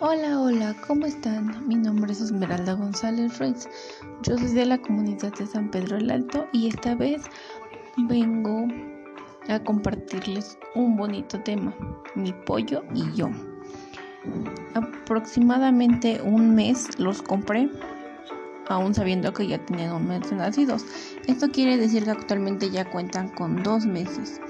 Hola, hola, ¿cómo están? Mi nombre es Esmeralda González Ruiz. Yo soy de la comunidad de San Pedro el Alto y esta vez vengo a compartirles un bonito tema, mi pollo y yo. Aproximadamente un mes los compré, aún sabiendo que ya tenían un mes nacidos. Esto quiere decir que actualmente ya cuentan con dos meses.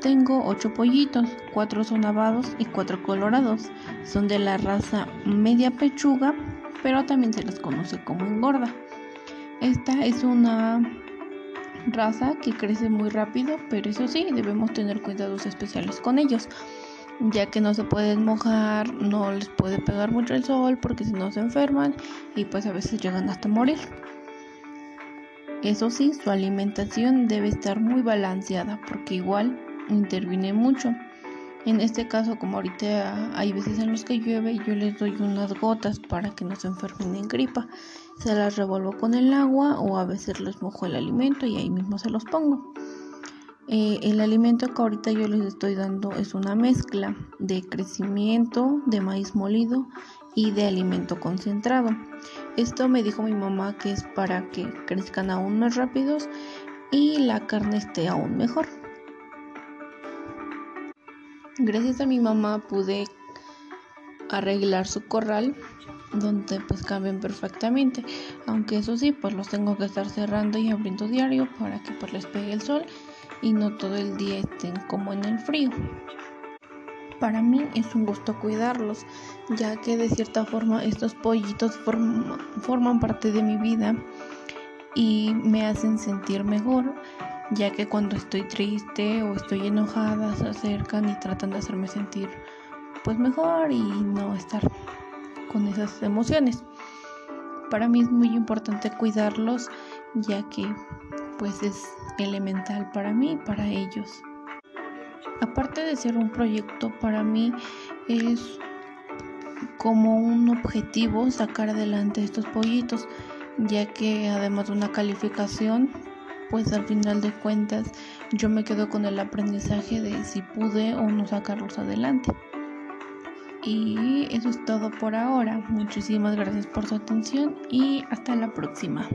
Tengo ocho pollitos, cuatro son lavados y cuatro colorados. Son de la raza media pechuga, pero también se les conoce como engorda. Esta es una raza que crece muy rápido, pero eso sí, debemos tener cuidados especiales con ellos, ya que no se pueden mojar, no les puede pegar mucho el sol porque si no se enferman y pues a veces llegan hasta morir. Eso sí, su alimentación debe estar muy balanceada porque igual interviene mucho. En este caso, como ahorita hay veces en los que llueve, yo les doy unas gotas para que no se enfermen en gripa. Se las revuelvo con el agua o a veces les mojo el alimento y ahí mismo se los pongo. Eh, el alimento que ahorita yo les estoy dando es una mezcla de crecimiento, de maíz molido y de alimento concentrado. Esto me dijo mi mamá que es para que crezcan aún más rápidos y la carne esté aún mejor. Gracias a mi mamá pude arreglar su corral donde pues caben perfectamente. Aunque eso sí pues los tengo que estar cerrando y abriendo diario para que pues les pegue el sol y no todo el día estén como en el frío. Para mí es un gusto cuidarlos ya que de cierta forma estos pollitos forman parte de mi vida y me hacen sentir mejor ya que cuando estoy triste o estoy enojada se acercan y tratan de hacerme sentir pues mejor y no estar con esas emociones. Para mí es muy importante cuidarlos ya que pues es elemental para mí y para ellos. Aparte de ser un proyecto para mí es como un objetivo sacar adelante estos pollitos ya que además de una calificación pues al final de cuentas yo me quedo con el aprendizaje de si pude o no sacarlos adelante. Y eso es todo por ahora. Muchísimas gracias por su atención y hasta la próxima.